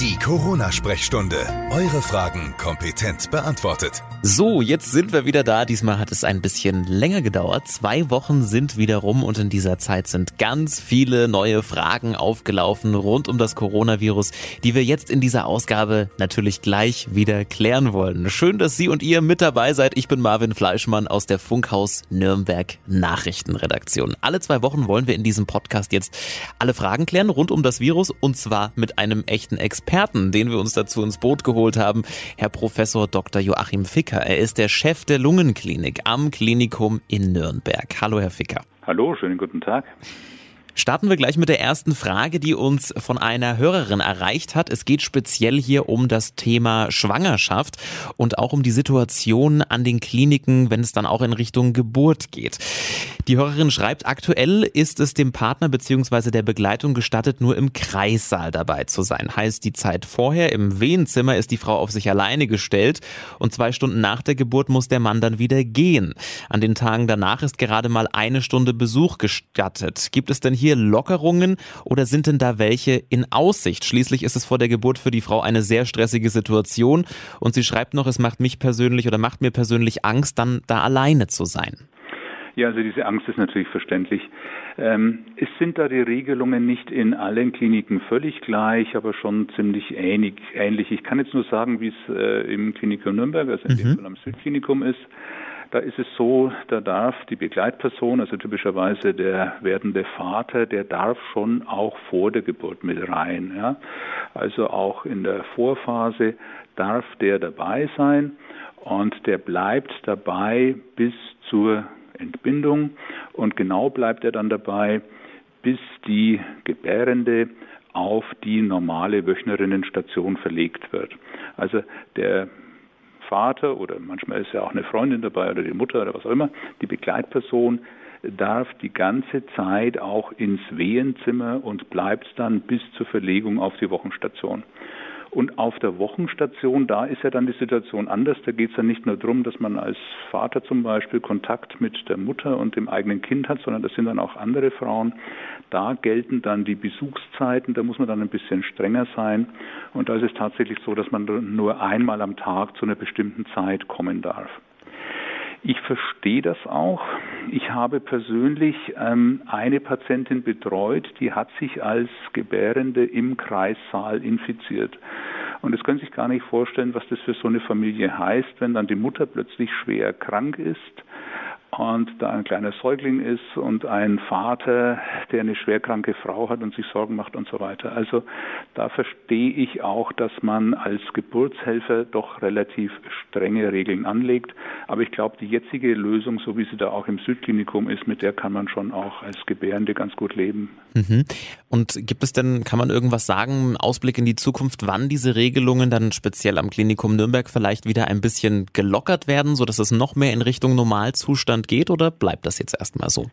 Die Corona-Sprechstunde. Eure Fragen kompetent beantwortet. So, jetzt sind wir wieder da. Diesmal hat es ein bisschen länger gedauert. Zwei Wochen sind wieder rum und in dieser Zeit sind ganz viele neue Fragen aufgelaufen rund um das Coronavirus, die wir jetzt in dieser Ausgabe natürlich gleich wieder klären wollen. Schön, dass Sie und ihr mit dabei seid. Ich bin Marvin Fleischmann aus der Funkhaus Nürnberg Nachrichtenredaktion. Alle zwei Wochen wollen wir in diesem Podcast jetzt alle Fragen klären rund um das Virus und zwar mit einem echten Experten. Experten, den wir uns dazu ins Boot geholt haben, Herr Professor Dr. Joachim Ficker. Er ist der Chef der Lungenklinik am Klinikum in Nürnberg. Hallo, Herr Ficker. Hallo, schönen guten Tag. Starten wir gleich mit der ersten Frage, die uns von einer Hörerin erreicht hat. Es geht speziell hier um das Thema Schwangerschaft und auch um die Situation an den Kliniken, wenn es dann auch in Richtung Geburt geht. Die Hörerin schreibt, aktuell ist es dem Partner bzw. der Begleitung gestattet, nur im Kreissaal dabei zu sein. Heißt, die Zeit vorher im Wehenzimmer ist die Frau auf sich alleine gestellt und zwei Stunden nach der Geburt muss der Mann dann wieder gehen. An den Tagen danach ist gerade mal eine Stunde Besuch gestattet. Gibt es denn hier hier Lockerungen oder sind denn da welche in Aussicht? Schließlich ist es vor der Geburt für die Frau eine sehr stressige Situation und sie schreibt noch, es macht mich persönlich oder macht mir persönlich Angst, dann da alleine zu sein. Ja, also diese Angst ist natürlich verständlich. Ähm, es sind da die Regelungen nicht in allen Kliniken völlig gleich, aber schon ziemlich ähnlich. ähnlich. Ich kann jetzt nur sagen, wie es äh, im Klinikum Nürnberg, also in mhm. dem Fall am Südklinikum ist. Da ist es so, da darf die Begleitperson, also typischerweise der werdende Vater, der darf schon auch vor der Geburt mit rein. Ja? Also auch in der Vorphase darf der dabei sein und der bleibt dabei bis zur Entbindung und genau bleibt er dann dabei, bis die Gebärende auf die normale Wöchnerinnenstation verlegt wird. Also der Vater oder manchmal ist ja auch eine Freundin dabei oder die Mutter oder was auch immer, die Begleitperson darf die ganze Zeit auch ins Wehenzimmer und bleibt dann bis zur Verlegung auf die Wochenstation. Und auf der Wochenstation, da ist ja dann die Situation anders. Da geht es ja nicht nur darum, dass man als Vater zum Beispiel Kontakt mit der Mutter und dem eigenen Kind hat, sondern das sind dann auch andere Frauen. Da gelten dann die Besuchszeiten, da muss man dann ein bisschen strenger sein. Und da ist es tatsächlich so, dass man nur einmal am Tag zu einer bestimmten Zeit kommen darf. Ich verstehe das auch. Ich habe persönlich ähm, eine Patientin betreut, die hat sich als Gebärende im Kreissaal infiziert. Und es können sich gar nicht vorstellen, was das für so eine Familie heißt, wenn dann die Mutter plötzlich schwer krank ist und da ein kleiner Säugling ist und ein Vater, der eine schwerkranke Frau hat und sich Sorgen macht und so weiter. Also da verstehe ich auch, dass man als Geburtshelfer doch relativ strenge Regeln anlegt. Aber ich glaube, die jetzige Lösung, so wie sie da auch im Südklinikum ist, mit der kann man schon auch als Gebärende ganz gut leben. Mhm. Und gibt es denn, kann man irgendwas sagen, Ausblick in die Zukunft, wann diese Regelungen dann speziell am Klinikum Nürnberg vielleicht wieder ein bisschen gelockert werden, sodass es noch mehr in Richtung Normalzustand geht oder bleibt das jetzt erstmal so?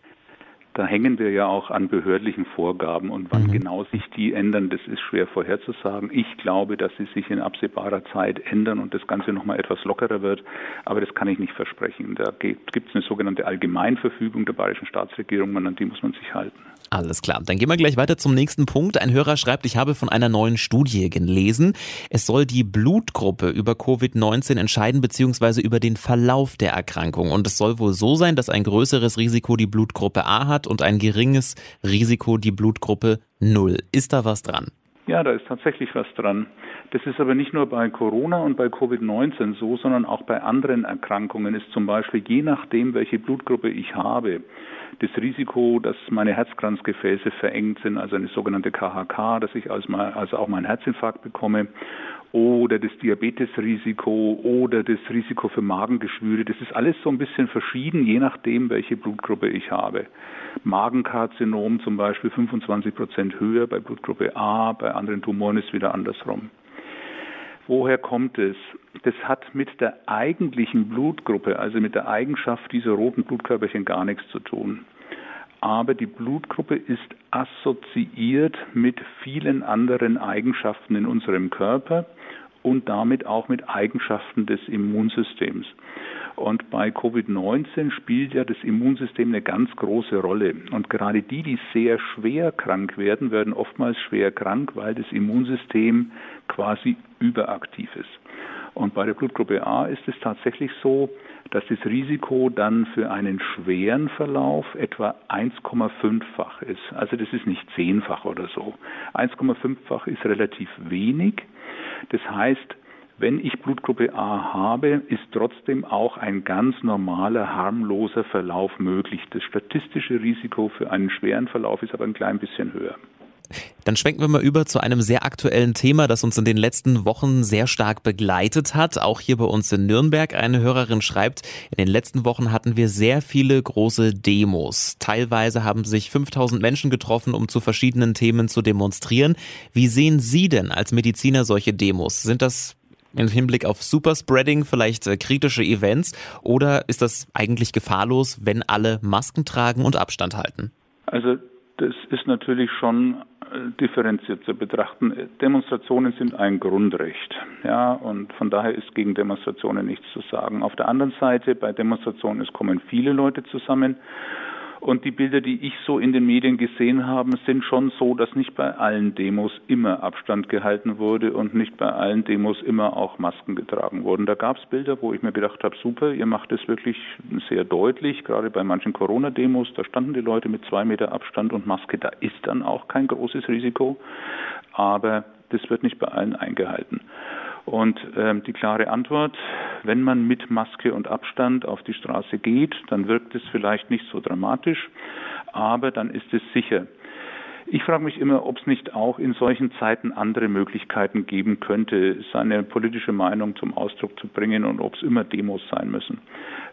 Da hängen wir ja auch an behördlichen Vorgaben und wann mhm. genau sich die ändern, das ist schwer vorherzusagen. Ich glaube, dass sie sich in absehbarer Zeit ändern und das Ganze nochmal etwas lockerer wird, aber das kann ich nicht versprechen. Da gibt es eine sogenannte Allgemeinverfügung der bayerischen Staatsregierung und an die muss man sich halten. Alles klar. Dann gehen wir gleich weiter zum nächsten Punkt. Ein Hörer schreibt, ich habe von einer neuen Studie gelesen. Es soll die Blutgruppe über Covid-19 entscheiden bzw. über den Verlauf der Erkrankung. Und es soll wohl so sein, dass ein größeres Risiko die Blutgruppe A hat und ein geringes Risiko die Blutgruppe 0. Ist da was dran? Ja, da ist tatsächlich was dran. Das ist aber nicht nur bei Corona und bei Covid-19 so, sondern auch bei anderen Erkrankungen ist zum Beispiel je nachdem, welche Blutgruppe ich habe, das Risiko, dass meine Herzkranzgefäße verengt sind, also eine sogenannte KHK, dass ich also auch meinen Herzinfarkt bekomme, oder das Diabetesrisiko oder das Risiko für Magengeschwüre. Das ist alles so ein bisschen verschieden, je nachdem, welche Blutgruppe ich habe. Magenkarzinom zum Beispiel 25 Prozent höher bei Blutgruppe A, bei anderen Tumoren ist wieder andersrum. Woher kommt es? Das hat mit der eigentlichen Blutgruppe, also mit der Eigenschaft dieser roten Blutkörperchen gar nichts zu tun. Aber die Blutgruppe ist assoziiert mit vielen anderen Eigenschaften in unserem Körper und damit auch mit Eigenschaften des Immunsystems. Und bei Covid-19 spielt ja das Immunsystem eine ganz große Rolle. Und gerade die, die sehr schwer krank werden, werden oftmals schwer krank, weil das Immunsystem quasi überaktiv ist. Und bei der Blutgruppe A ist es tatsächlich so, dass das Risiko dann für einen schweren Verlauf etwa 1,5-fach ist. Also das ist nicht zehnfach oder so. 1,5-fach ist relativ wenig. Das heißt, wenn ich Blutgruppe A habe, ist trotzdem auch ein ganz normaler, harmloser Verlauf möglich. Das statistische Risiko für einen schweren Verlauf ist aber ein klein bisschen höher. Dann schwenken wir mal über zu einem sehr aktuellen Thema, das uns in den letzten Wochen sehr stark begleitet hat. Auch hier bei uns in Nürnberg. Eine Hörerin schreibt, in den letzten Wochen hatten wir sehr viele große Demos. Teilweise haben sich 5000 Menschen getroffen, um zu verschiedenen Themen zu demonstrieren. Wie sehen Sie denn als Mediziner solche Demos? Sind das im Hinblick auf Superspreading vielleicht äh, kritische Events oder ist das eigentlich gefahrlos, wenn alle Masken tragen und Abstand halten? Also das ist natürlich schon äh, differenziert zu betrachten. Demonstrationen sind ein Grundrecht, ja, und von daher ist gegen Demonstrationen nichts zu sagen. Auf der anderen Seite, bei Demonstrationen es kommen viele Leute zusammen und die Bilder, die ich so in den Medien gesehen habe, sind schon so, dass nicht bei allen Demos immer Abstand gehalten wurde und nicht bei allen Demos immer auch Masken getragen wurden. Da gab es Bilder, wo ich mir gedacht habe, super, ihr macht es wirklich sehr deutlich, gerade bei manchen Corona-Demos, da standen die Leute mit zwei Meter Abstand und Maske, da ist dann auch kein großes Risiko, aber das wird nicht bei allen eingehalten. Und ähm, die klare Antwort, wenn man mit Maske und Abstand auf die Straße geht, dann wirkt es vielleicht nicht so dramatisch, aber dann ist es sicher. Ich frage mich immer, ob es nicht auch in solchen Zeiten andere Möglichkeiten geben könnte, seine politische Meinung zum Ausdruck zu bringen und ob es immer Demos sein müssen.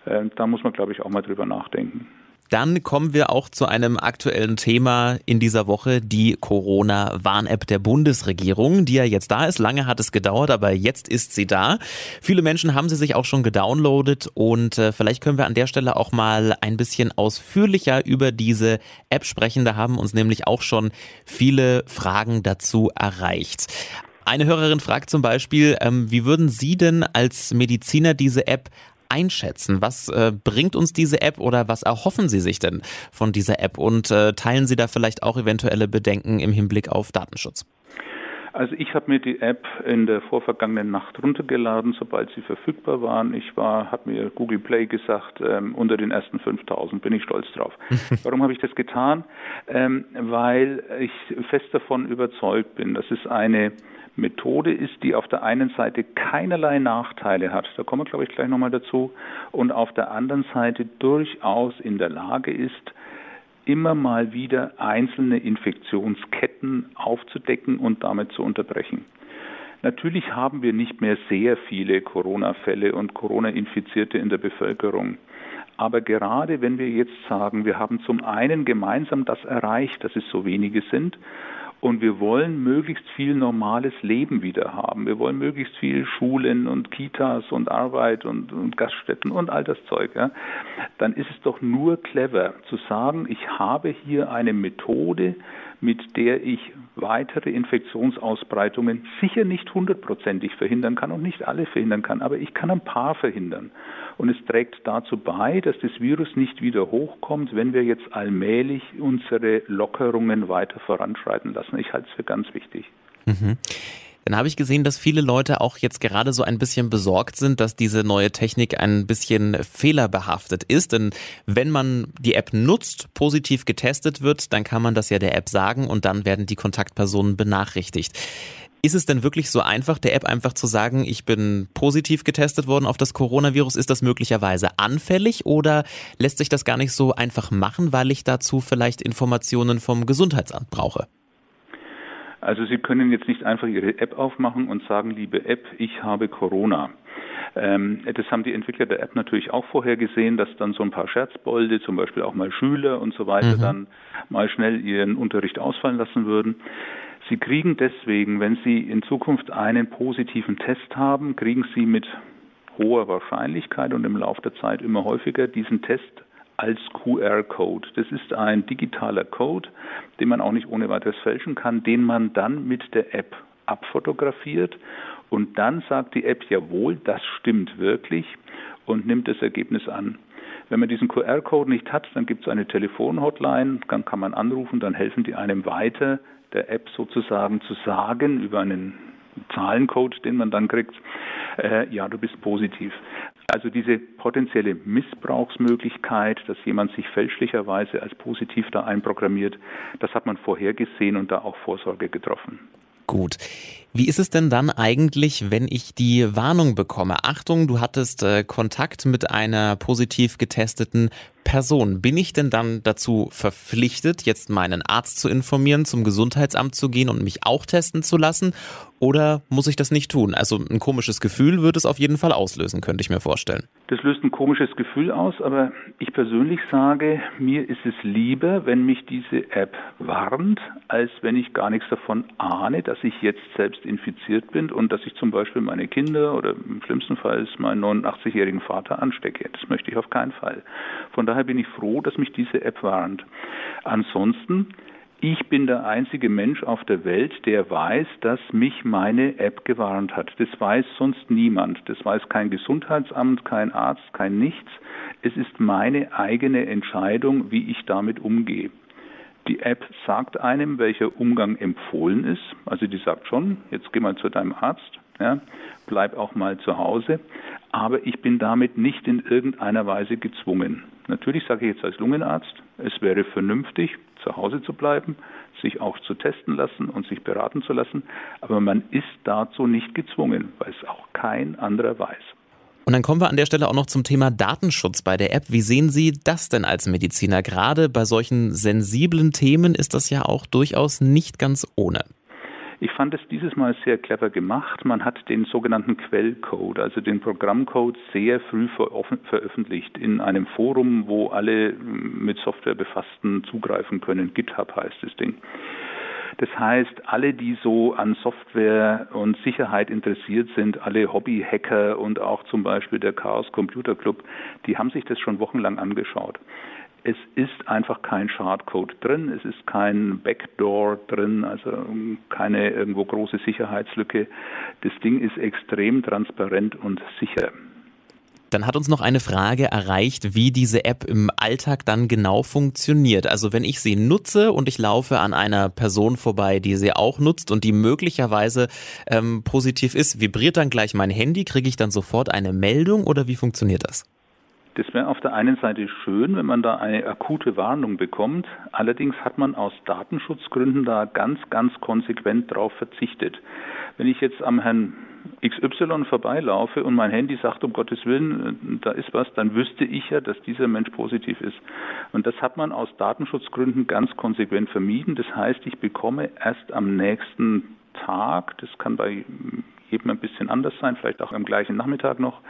Äh, da muss man, glaube ich, auch mal drüber nachdenken. Dann kommen wir auch zu einem aktuellen Thema in dieser Woche, die Corona-Warn-App der Bundesregierung, die ja jetzt da ist. Lange hat es gedauert, aber jetzt ist sie da. Viele Menschen haben sie sich auch schon gedownloadet und äh, vielleicht können wir an der Stelle auch mal ein bisschen ausführlicher über diese App sprechen. Da haben uns nämlich auch schon viele Fragen dazu erreicht. Eine Hörerin fragt zum Beispiel, ähm, wie würden Sie denn als Mediziner diese App einschätzen? Was äh, bringt uns diese App oder was erhoffen Sie sich denn von dieser App? Und äh, teilen Sie da vielleicht auch eventuelle Bedenken im Hinblick auf Datenschutz? Also ich habe mir die App in der vorvergangenen Nacht runtergeladen, sobald sie verfügbar waren. Ich war, habe mir Google Play gesagt, ähm, unter den ersten 5000 bin ich stolz drauf. Warum habe ich das getan? Ähm, weil ich fest davon überzeugt bin, dass es eine Methode ist, die auf der einen Seite keinerlei Nachteile hat, da kommen wir, glaube ich, gleich nochmal dazu, und auf der anderen Seite durchaus in der Lage ist, immer mal wieder einzelne Infektionsketten aufzudecken und damit zu unterbrechen. Natürlich haben wir nicht mehr sehr viele Corona-Fälle und Corona-Infizierte in der Bevölkerung. Aber gerade wenn wir jetzt sagen, wir haben zum einen gemeinsam das erreicht, dass es so wenige sind, und wir wollen möglichst viel normales Leben wieder haben. Wir wollen möglichst viel Schulen und Kitas und Arbeit und, und Gaststätten und all das Zeug. Ja. Dann ist es doch nur clever zu sagen, ich habe hier eine Methode, mit der ich weitere Infektionsausbreitungen sicher nicht hundertprozentig verhindern kann und nicht alle verhindern kann, aber ich kann ein paar verhindern. Und es trägt dazu bei, dass das Virus nicht wieder hochkommt, wenn wir jetzt allmählich unsere Lockerungen weiter voranschreiten lassen. Ich halte es für ganz wichtig. Mhm. Dann habe ich gesehen, dass viele Leute auch jetzt gerade so ein bisschen besorgt sind, dass diese neue Technik ein bisschen fehlerbehaftet ist. Denn wenn man die App nutzt, positiv getestet wird, dann kann man das ja der App sagen und dann werden die Kontaktpersonen benachrichtigt. Ist es denn wirklich so einfach, der App einfach zu sagen, ich bin positiv getestet worden auf das Coronavirus? Ist das möglicherweise anfällig oder lässt sich das gar nicht so einfach machen, weil ich dazu vielleicht Informationen vom Gesundheitsamt brauche? Also Sie können jetzt nicht einfach Ihre App aufmachen und sagen, liebe App, ich habe Corona. Ähm, das haben die Entwickler der App natürlich auch vorher gesehen, dass dann so ein paar Scherzbolde, zum Beispiel auch mal Schüler und so weiter, mhm. dann mal schnell ihren Unterricht ausfallen lassen würden. Sie kriegen deswegen, wenn Sie in Zukunft einen positiven Test haben, kriegen Sie mit hoher Wahrscheinlichkeit und im Laufe der Zeit immer häufiger diesen Test als QR-Code. Das ist ein digitaler Code, den man auch nicht ohne weiteres fälschen kann, den man dann mit der App abfotografiert und dann sagt die App, jawohl, das stimmt wirklich und nimmt das Ergebnis an. Wenn man diesen QR-Code nicht hat, dann gibt es eine Telefonhotline, dann kann man anrufen, dann helfen die einem weiter, der App sozusagen zu sagen über einen Zahlencode, den man dann kriegt, äh, ja, du bist positiv. Also diese potenzielle Missbrauchsmöglichkeit, dass jemand sich fälschlicherweise als positiv da einprogrammiert, das hat man vorhergesehen und da auch Vorsorge getroffen. Gut. Wie ist es denn dann eigentlich, wenn ich die Warnung bekomme? Achtung, du hattest äh, Kontakt mit einer positiv getesteten Person. Bin ich denn dann dazu verpflichtet, jetzt meinen Arzt zu informieren, zum Gesundheitsamt zu gehen und mich auch testen zu lassen? Oder muss ich das nicht tun? Also ein komisches Gefühl würde es auf jeden Fall auslösen, könnte ich mir vorstellen. Das löst ein komisches Gefühl aus, aber ich persönlich sage, mir ist es lieber, wenn mich diese App warnt, als wenn ich gar nichts davon ahne, dass ich jetzt selbst infiziert bin und dass ich zum Beispiel meine Kinder oder im schlimmsten Fall meinen 89-jährigen Vater anstecke. Das möchte ich auf keinen Fall. Von daher bin ich froh, dass mich diese App warnt. Ansonsten ich bin der einzige Mensch auf der Welt, der weiß, dass mich meine App gewarnt hat. Das weiß sonst niemand. Das weiß kein Gesundheitsamt, kein Arzt, kein nichts. Es ist meine eigene Entscheidung, wie ich damit umgehe. Die App sagt einem, welcher Umgang empfohlen ist. Also die sagt schon, jetzt geh mal zu deinem Arzt, ja, bleib auch mal zu Hause. Aber ich bin damit nicht in irgendeiner Weise gezwungen. Natürlich sage ich jetzt als Lungenarzt, es wäre vernünftig, zu Hause zu bleiben, sich auch zu testen lassen und sich beraten zu lassen. Aber man ist dazu nicht gezwungen, weil es auch kein anderer weiß. Und dann kommen wir an der Stelle auch noch zum Thema Datenschutz bei der App. Wie sehen Sie das denn als Mediziner? Gerade bei solchen sensiblen Themen ist das ja auch durchaus nicht ganz ohne. Ich fand es dieses Mal sehr clever gemacht. Man hat den sogenannten Quellcode, also den Programmcode, sehr früh veröffentlicht in einem Forum, wo alle mit Software befassten zugreifen können. GitHub heißt das Ding. Das heißt, alle, die so an Software und Sicherheit interessiert sind, alle Hobbyhacker und auch zum Beispiel der Chaos Computer Club, die haben sich das schon wochenlang angeschaut. Es ist einfach kein Schadcode drin, es ist kein Backdoor drin, also keine irgendwo große Sicherheitslücke. Das Ding ist extrem transparent und sicher. Dann hat uns noch eine Frage erreicht, wie diese App im Alltag dann genau funktioniert. Also wenn ich sie nutze und ich laufe an einer Person vorbei, die sie auch nutzt und die möglicherweise ähm, positiv ist, vibriert dann gleich mein Handy? Kriege ich dann sofort eine Meldung oder wie funktioniert das? Das wäre auf der einen Seite schön, wenn man da eine akute Warnung bekommt. Allerdings hat man aus Datenschutzgründen da ganz, ganz konsequent darauf verzichtet. Wenn ich jetzt am Herrn XY vorbeilaufe und mein Handy sagt, um Gottes Willen, da ist was, dann wüsste ich ja, dass dieser Mensch positiv ist. Und das hat man aus Datenschutzgründen ganz konsequent vermieden. Das heißt, ich bekomme erst am nächsten Tag, das kann bei jedem ein bisschen anders sein, vielleicht auch am gleichen Nachmittag noch,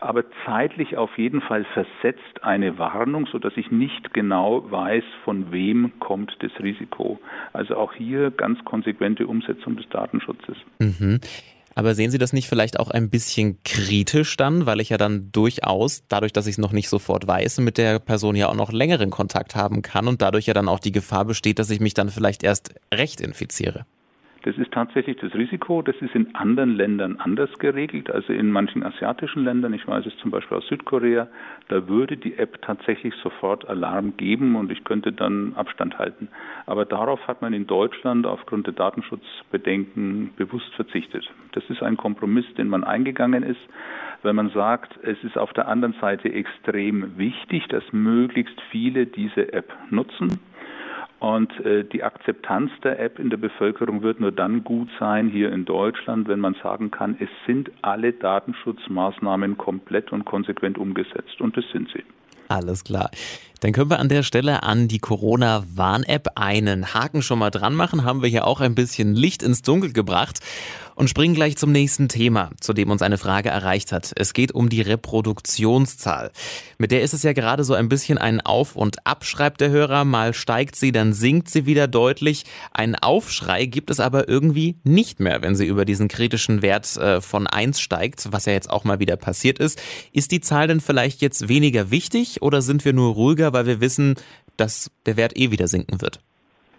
aber zeitlich auf jeden Fall versetzt eine Warnung, sodass ich nicht genau weiß, von wem kommt das Risiko. Also auch hier ganz konsequente Umsetzung des Datenschutzes. Mhm. Aber sehen Sie das nicht vielleicht auch ein bisschen kritisch dann, weil ich ja dann durchaus, dadurch, dass ich es noch nicht sofort weiß, mit der Person ja auch noch längeren Kontakt haben kann und dadurch ja dann auch die Gefahr besteht, dass ich mich dann vielleicht erst recht infiziere? Das ist tatsächlich das Risiko. Das ist in anderen Ländern anders geregelt. Also in manchen asiatischen Ländern, ich weiß es zum Beispiel aus Südkorea, da würde die App tatsächlich sofort Alarm geben und ich könnte dann Abstand halten. Aber darauf hat man in Deutschland aufgrund der Datenschutzbedenken bewusst verzichtet. Das ist ein Kompromiss, den man eingegangen ist, weil man sagt, es ist auf der anderen Seite extrem wichtig, dass möglichst viele diese App nutzen und äh, die Akzeptanz der App in der Bevölkerung wird nur dann gut sein hier in Deutschland, wenn man sagen kann, es sind alle Datenschutzmaßnahmen komplett und konsequent umgesetzt. Und das sind sie. Alles klar. Dann können wir an der Stelle an die Corona-Warn-App einen Haken schon mal dran machen. Haben wir hier auch ein bisschen Licht ins Dunkel gebracht und springen gleich zum nächsten Thema, zu dem uns eine Frage erreicht hat. Es geht um die Reproduktionszahl. Mit der ist es ja gerade so ein bisschen ein Auf und Ab, schreibt der Hörer. Mal steigt sie, dann sinkt sie wieder deutlich. Ein Aufschrei gibt es aber irgendwie nicht mehr, wenn sie über diesen kritischen Wert äh, von 1 steigt, was ja jetzt auch mal wieder passiert ist. Ist die Zahl denn vielleicht jetzt weniger wichtig oder sind wir nur ruhiger, weil wir wissen, dass der Wert eh wieder sinken wird?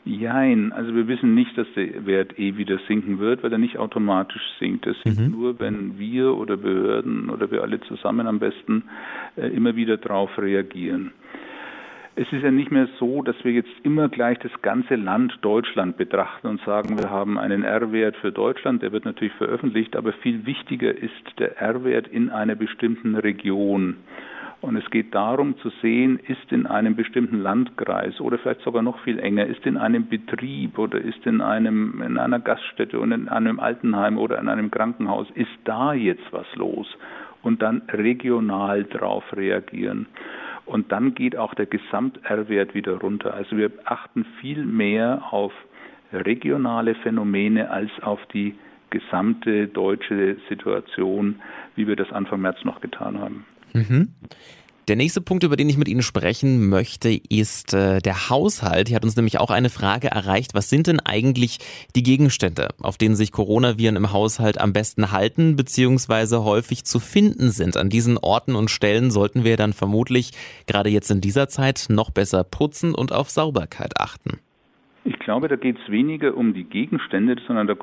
Jein, also wir wissen nicht, dass der Wert eh wieder sinken wird, weil er nicht automatisch sinkt. Das sinkt mhm. nur, wenn wir oder Behörden oder wir alle zusammen am besten äh, immer wieder darauf reagieren. Es ist ja nicht mehr so, dass wir jetzt immer gleich das ganze Land Deutschland betrachten und sagen, wir haben einen R-Wert für Deutschland, der wird natürlich veröffentlicht, aber viel wichtiger ist der R-Wert in einer bestimmten Region. Und es geht darum zu sehen, ist in einem bestimmten Landkreis oder vielleicht sogar noch viel enger, ist in einem Betrieb oder ist in einem, in einer Gaststätte und in einem Altenheim oder in einem Krankenhaus, ist da jetzt was los? Und dann regional drauf reagieren. Und dann geht auch der Gesamt-R-Wert wieder runter. Also wir achten viel mehr auf regionale Phänomene als auf die gesamte deutsche Situation, wie wir das Anfang März noch getan haben. Mhm. Der nächste Punkt, über den ich mit Ihnen sprechen möchte, ist äh, der Haushalt. Hier hat uns nämlich auch eine Frage erreicht. Was sind denn eigentlich die Gegenstände, auf denen sich Coronaviren im Haushalt am besten halten, beziehungsweise häufig zu finden sind? An diesen Orten und Stellen sollten wir dann vermutlich gerade jetzt in dieser Zeit noch besser putzen und auf Sauberkeit achten. Ich glaube, da geht es weniger um die Gegenstände, sondern da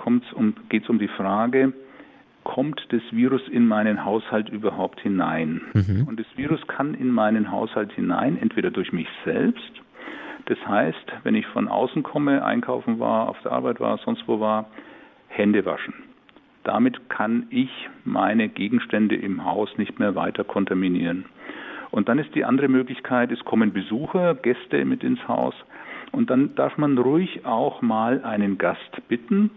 geht es um die Frage, kommt das Virus in meinen Haushalt überhaupt hinein? Mhm. Und das Virus kann in meinen Haushalt hinein, entweder durch mich selbst, das heißt, wenn ich von außen komme, einkaufen war, auf der Arbeit war, sonst wo war, Hände waschen. Damit kann ich meine Gegenstände im Haus nicht mehr weiter kontaminieren. Und dann ist die andere Möglichkeit, es kommen Besucher, Gäste mit ins Haus. Und dann darf man ruhig auch mal einen Gast bitten,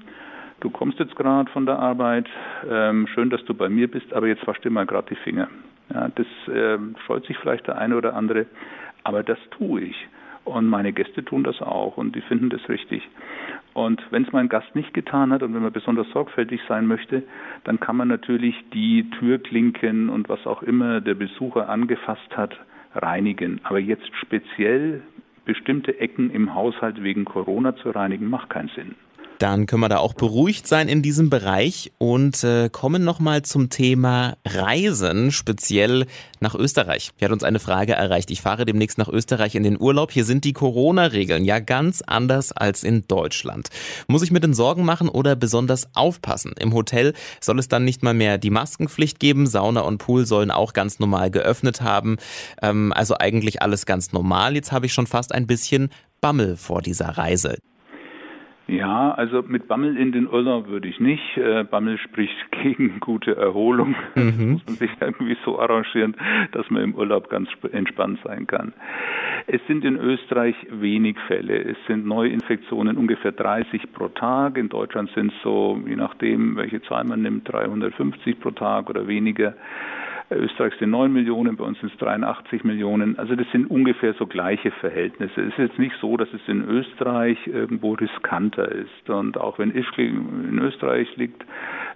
du kommst jetzt gerade von der Arbeit, ähm, schön, dass du bei mir bist, aber jetzt wasch dir mal gerade die Finger. Ja, das äh, scheut sich vielleicht der eine oder andere, aber das tue ich. Und meine Gäste tun das auch und die finden das richtig. Und wenn es mein Gast nicht getan hat und wenn man besonders sorgfältig sein möchte, dann kann man natürlich die Türklinken und was auch immer der Besucher angefasst hat, reinigen. Aber jetzt speziell bestimmte Ecken im Haushalt wegen Corona zu reinigen, macht keinen Sinn. Dann können wir da auch beruhigt sein in diesem Bereich und äh, kommen nochmal zum Thema Reisen, speziell nach Österreich. Hier hat uns eine Frage erreicht. Ich fahre demnächst nach Österreich in den Urlaub. Hier sind die Corona-Regeln ja ganz anders als in Deutschland. Muss ich mir denn Sorgen machen oder besonders aufpassen? Im Hotel soll es dann nicht mal mehr die Maskenpflicht geben. Sauna und Pool sollen auch ganz normal geöffnet haben. Ähm, also eigentlich alles ganz normal. Jetzt habe ich schon fast ein bisschen Bammel vor dieser Reise. Ja, also mit Bammel in den Urlaub würde ich nicht. Äh, Bammel spricht gegen gute Erholung. Mhm. Muss man sich irgendwie so arrangieren, dass man im Urlaub ganz entspannt sein kann. Es sind in Österreich wenig Fälle. Es sind Neuinfektionen ungefähr 30 pro Tag. In Deutschland sind es so, je nachdem, welche Zahl man nimmt, 350 pro Tag oder weniger. Österreich sind 9 Millionen, bei uns sind es 83 Millionen. Also das sind ungefähr so gleiche Verhältnisse. Es ist jetzt nicht so, dass es in Österreich irgendwo riskanter ist. Und auch wenn Ischgl in Österreich liegt,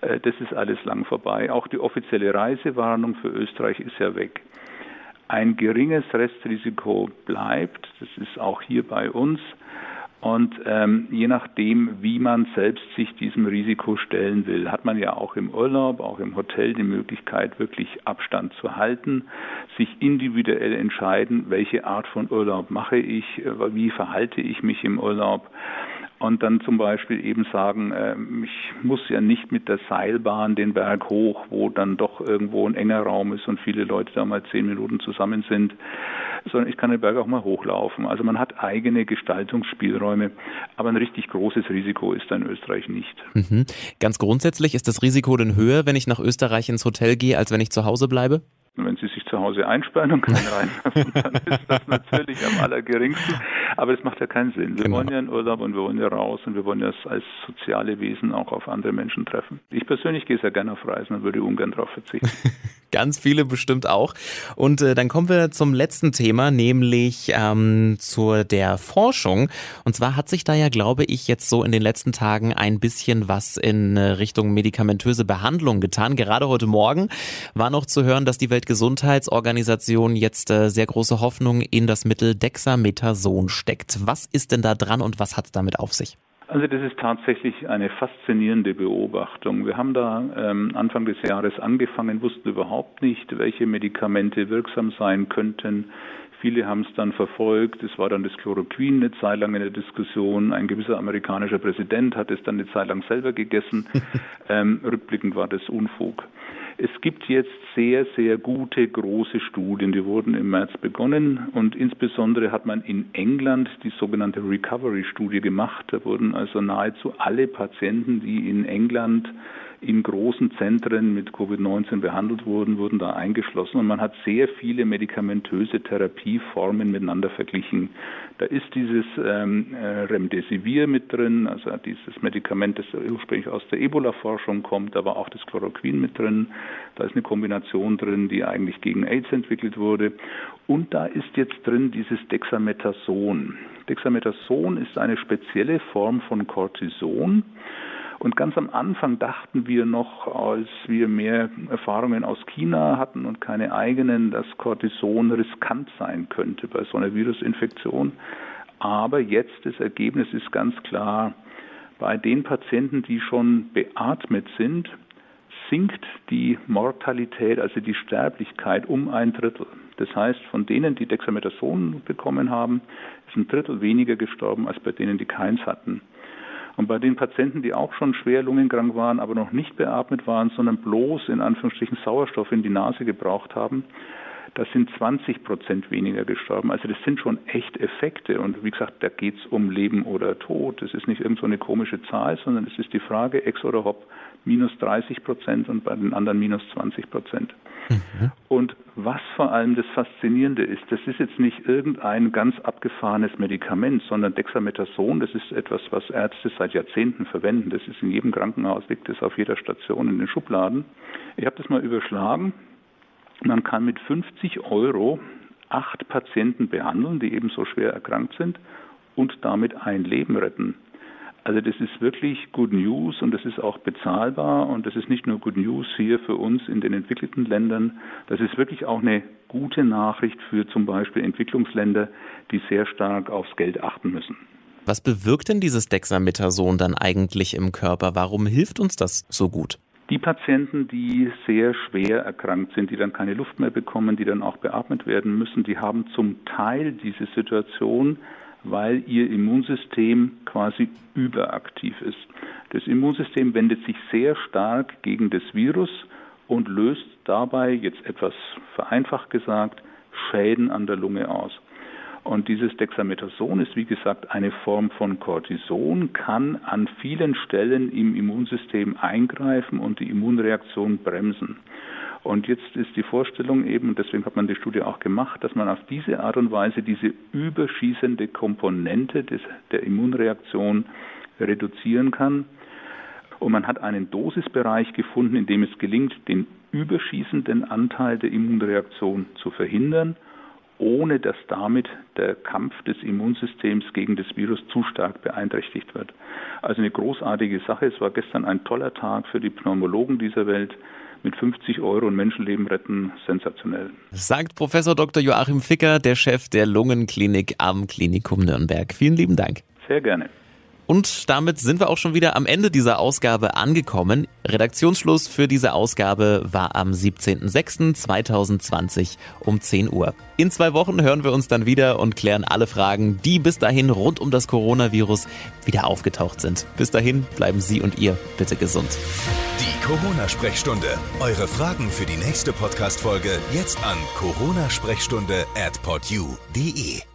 äh, das ist alles lang vorbei. Auch die offizielle Reisewarnung für Österreich ist ja weg. Ein geringes Restrisiko bleibt. Das ist auch hier bei uns. Und ähm, je nachdem, wie man selbst sich diesem Risiko stellen will, hat man ja auch im Urlaub, auch im Hotel die Möglichkeit, wirklich Abstand zu halten, sich individuell entscheiden, welche Art von Urlaub mache ich, äh, wie verhalte ich mich im Urlaub und dann zum Beispiel eben sagen, äh, ich muss ja nicht mit der Seilbahn den Berg hoch, wo dann doch irgendwo ein enger Raum ist und viele Leute da mal zehn Minuten zusammen sind, sondern ich kann den Berg auch mal hochlaufen. Also man hat eigene Gestaltungsspielräume, aber ein richtig großes Risiko ist da in Österreich nicht. Mhm. Ganz grundsätzlich ist das Risiko denn höher, wenn ich nach Österreich ins Hotel gehe, als wenn ich zu Hause bleibe? Wenn Sie sich zu Hause einsperren und keinen reinlassen, dann ist das natürlich am allergeringsten. Aber das macht ja keinen Sinn. Wir genau. wollen ja in Urlaub und wir wollen ja raus und wir wollen ja als soziale Wesen auch auf andere Menschen treffen. Ich persönlich gehe sehr gerne auf Reisen und würde ungern darauf verzichten. Ganz viele bestimmt auch. Und äh, dann kommen wir zum letzten Thema, nämlich ähm, zur der Forschung. Und zwar hat sich da ja, glaube ich, jetzt so in den letzten Tagen ein bisschen was in äh, Richtung medikamentöse Behandlung getan. Gerade heute Morgen war noch zu hören, dass die Welt Weltgesundheitsorganisation jetzt äh, sehr große Hoffnung in das Mittel Dexamethason steckt. Was ist denn da dran und was hat es damit auf sich? Also das ist tatsächlich eine faszinierende Beobachtung. Wir haben da ähm, Anfang des Jahres angefangen, wussten überhaupt nicht, welche Medikamente wirksam sein könnten. Viele haben es dann verfolgt. Es war dann das Chloroquin eine Zeit lang in der Diskussion. Ein gewisser amerikanischer Präsident hat es dann eine Zeit lang selber gegessen. ähm, rückblickend war das Unfug. Es gibt jetzt sehr, sehr gute große Studien, die wurden im März begonnen und insbesondere hat man in England die sogenannte Recovery-Studie gemacht. Da wurden also nahezu alle Patienten, die in England in großen Zentren mit Covid-19 behandelt wurden, wurden da eingeschlossen und man hat sehr viele medikamentöse Therapieformen miteinander verglichen. Da ist dieses ähm, äh, Remdesivir mit drin, also dieses Medikament, das ursprünglich aus der Ebola-Forschung kommt, da war auch das Chloroquin mit drin. Da ist eine Kombination drin, die eigentlich gegen AIDS entwickelt wurde. Und da ist jetzt drin dieses Dexamethason. Dexamethason ist eine spezielle Form von Cortison. Und ganz am Anfang dachten wir noch, als wir mehr Erfahrungen aus China hatten und keine eigenen, dass Cortison riskant sein könnte bei so einer Virusinfektion. Aber jetzt das Ergebnis ist ganz klar, bei den Patienten, die schon beatmet sind, sinkt die Mortalität, also die Sterblichkeit um ein Drittel. Das heißt, von denen, die Dexamethason bekommen haben, ist ein Drittel weniger gestorben als bei denen, die keins hatten. Und bei den Patienten, die auch schon schwer lungenkrank waren, aber noch nicht beatmet waren, sondern bloß in Anführungsstrichen Sauerstoff in die Nase gebraucht haben, da sind 20 Prozent weniger gestorben. Also das sind schon echt Effekte. Und wie gesagt, da geht es um Leben oder Tod. Das ist nicht irgendeine so komische Zahl, sondern es ist die Frage, Ex oder Hop, minus 30 Prozent und bei den anderen minus 20 Prozent. Mhm. Und was vor allem das Faszinierende ist, das ist jetzt nicht irgendein ganz abgefahrenes Medikament, sondern Dexamethason, das ist etwas, was Ärzte seit Jahrzehnten verwenden. Das ist in jedem Krankenhaus, liegt es auf jeder Station in den Schubladen. Ich habe das mal überschlagen. Man kann mit 50 Euro acht Patienten behandeln, die eben so schwer erkrankt sind und damit ein Leben retten. Also das ist wirklich Good News und das ist auch bezahlbar und das ist nicht nur Good News hier für uns in den entwickelten Ländern, das ist wirklich auch eine gute Nachricht für zum Beispiel Entwicklungsländer, die sehr stark aufs Geld achten müssen. Was bewirkt denn dieses Dexamethason dann eigentlich im Körper? Warum hilft uns das so gut? Die Patienten, die sehr schwer erkrankt sind, die dann keine Luft mehr bekommen, die dann auch beatmet werden müssen, die haben zum Teil diese Situation, weil ihr Immunsystem quasi überaktiv ist. Das Immunsystem wendet sich sehr stark gegen das Virus und löst dabei, jetzt etwas vereinfacht gesagt, Schäden an der Lunge aus. Und dieses Dexamethason ist, wie gesagt, eine Form von Cortison, kann an vielen Stellen im Immunsystem eingreifen und die Immunreaktion bremsen. Und jetzt ist die Vorstellung eben, und deswegen hat man die Studie auch gemacht, dass man auf diese Art und Weise diese überschießende Komponente des, der Immunreaktion reduzieren kann. Und man hat einen Dosisbereich gefunden, in dem es gelingt, den überschießenden Anteil der Immunreaktion zu verhindern, ohne dass damit der Kampf des Immunsystems gegen das Virus zu stark beeinträchtigt wird. Also eine großartige Sache. Es war gestern ein toller Tag für die Pneumologen dieser Welt mit 50 Euro ein Menschenleben retten, sensationell. Sagt Professor Dr. Joachim Ficker, der Chef der Lungenklinik am Klinikum Nürnberg. Vielen lieben Dank. Sehr gerne. Und damit sind wir auch schon wieder am Ende dieser Ausgabe angekommen. Redaktionsschluss für diese Ausgabe war am 17.06.2020 um 10 Uhr. In zwei Wochen hören wir uns dann wieder und klären alle Fragen, die bis dahin rund um das Coronavirus wieder aufgetaucht sind. Bis dahin bleiben Sie und ihr bitte gesund. Die Corona-Sprechstunde. Eure Fragen für die nächste Podcast-Folge jetzt an coronasprechstunde at podyou.de.